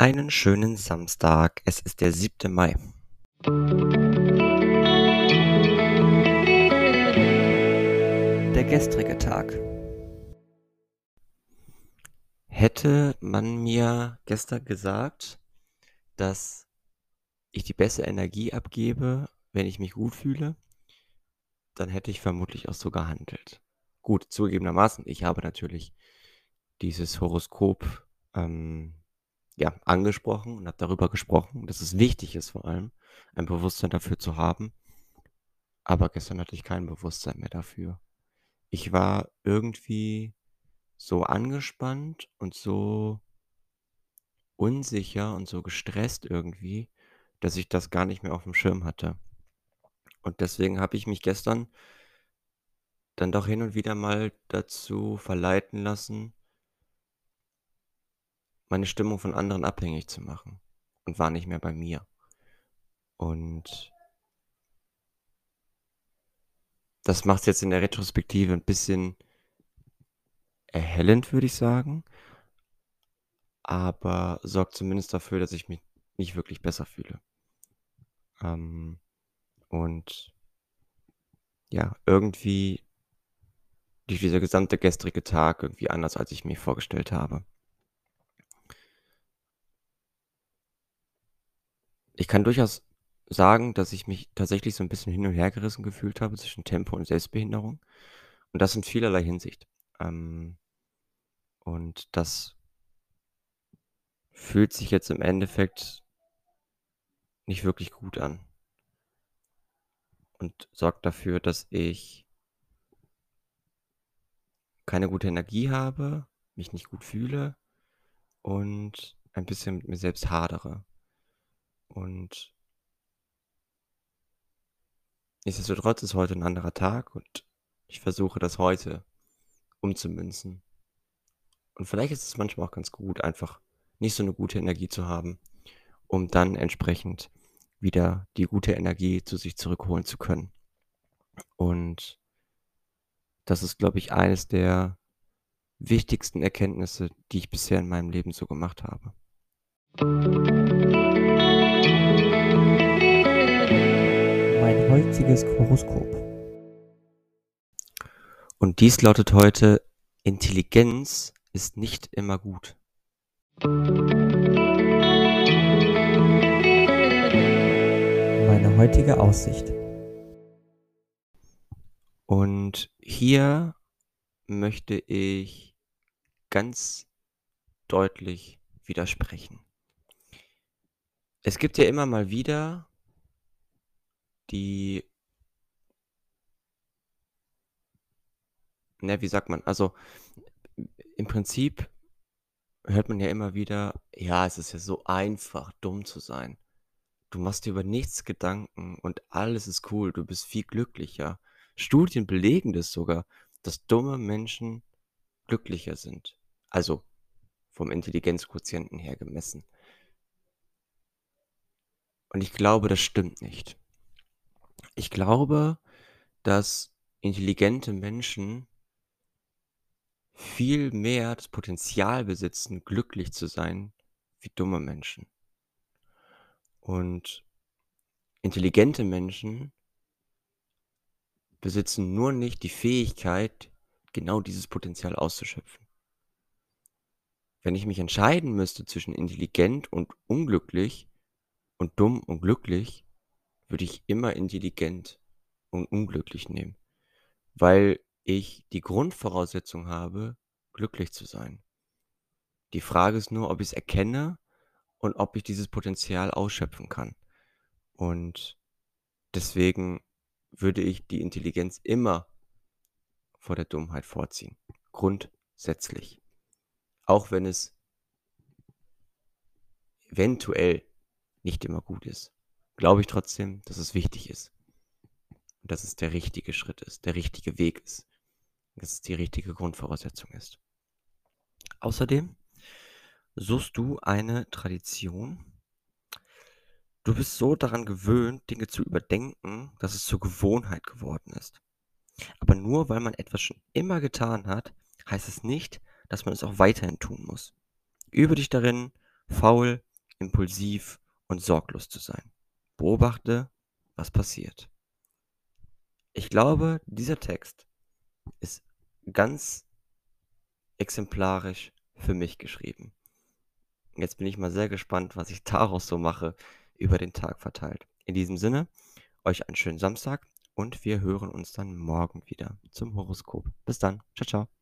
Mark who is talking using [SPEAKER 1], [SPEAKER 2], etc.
[SPEAKER 1] Einen schönen Samstag. Es ist der 7. Mai. Der gestrige Tag. Hätte man mir gestern gesagt, dass ich die beste Energie abgebe, wenn ich mich gut fühle, dann hätte ich vermutlich auch so gehandelt. Gut, zugegebenermaßen, ich habe natürlich dieses Horoskop ähm, ja, angesprochen und habe darüber gesprochen, dass es wichtig ist, vor allem ein Bewusstsein dafür zu haben. Aber gestern hatte ich kein Bewusstsein mehr dafür. Ich war irgendwie so angespannt und so unsicher und so gestresst irgendwie, dass ich das gar nicht mehr auf dem Schirm hatte. Und deswegen habe ich mich gestern dann doch hin und wieder mal dazu verleiten lassen, meine Stimmung von anderen abhängig zu machen und war nicht mehr bei mir. Und das macht es jetzt in der Retrospektive ein bisschen erhellend, würde ich sagen, aber sorgt zumindest dafür, dass ich mich nicht wirklich besser fühle. Ähm, und ja, irgendwie lief dieser gesamte gestrige Tag irgendwie anders, als ich mir vorgestellt habe. Ich kann durchaus sagen, dass ich mich tatsächlich so ein bisschen hin und her gerissen gefühlt habe zwischen Tempo und Selbstbehinderung und das in vielerlei Hinsicht. Ähm, und das fühlt sich jetzt im Endeffekt nicht wirklich gut an und sorgt dafür, dass ich keine gute Energie habe, mich nicht gut fühle und ein bisschen mit mir selbst hadere. Und nichtsdestotrotz ist heute ein anderer Tag und ich versuche das heute umzumünzen. Und vielleicht ist es manchmal auch ganz gut, einfach nicht so eine gute Energie zu haben, um dann entsprechend wieder die gute Energie zu sich zurückholen zu können. Und das ist, glaube ich, eines der wichtigsten Erkenntnisse, die ich bisher in meinem Leben so gemacht habe.
[SPEAKER 2] Mein heutiges Horoskop.
[SPEAKER 1] Und dies lautet heute, Intelligenz ist nicht immer gut.
[SPEAKER 2] Meine heutige Aussicht.
[SPEAKER 1] Und hier möchte ich ganz deutlich widersprechen. Es gibt ja immer mal wieder die, ne, wie sagt man, also im Prinzip hört man ja immer wieder, ja, es ist ja so einfach, dumm zu sein. Du machst dir über nichts Gedanken und alles ist cool, du bist viel glücklicher. Studien belegen das sogar, dass dumme Menschen glücklicher sind. Also vom Intelligenzquotienten her gemessen. Und ich glaube, das stimmt nicht. Ich glaube, dass intelligente Menschen viel mehr das Potenzial besitzen, glücklich zu sein, wie dumme Menschen. Und intelligente Menschen besitzen nur nicht die Fähigkeit, genau dieses Potenzial auszuschöpfen. Wenn ich mich entscheiden müsste zwischen intelligent und unglücklich und dumm und glücklich, würde ich immer intelligent und unglücklich nehmen, weil ich die Grundvoraussetzung habe, glücklich zu sein. Die Frage ist nur, ob ich es erkenne und ob ich dieses Potenzial ausschöpfen kann. Und deswegen würde ich die Intelligenz immer vor der Dummheit vorziehen. Grundsätzlich. Auch wenn es eventuell nicht immer gut ist, glaube ich trotzdem, dass es wichtig ist. Und dass es der richtige Schritt ist, der richtige Weg ist dass es die richtige Grundvoraussetzung ist. Außerdem suchst du eine Tradition. Du bist so daran gewöhnt, Dinge zu überdenken, dass es zur Gewohnheit geworden ist. Aber nur weil man etwas schon immer getan hat, heißt es nicht, dass man es auch weiterhin tun muss. Übe dich darin, faul impulsiv und sorglos zu sein. Beobachte, was passiert. Ich glaube, dieser Text ist ganz exemplarisch für mich geschrieben. Jetzt bin ich mal sehr gespannt, was ich daraus so mache, über den Tag verteilt. In diesem Sinne, euch einen schönen Samstag und wir hören uns dann morgen wieder zum Horoskop. Bis dann. Ciao, ciao.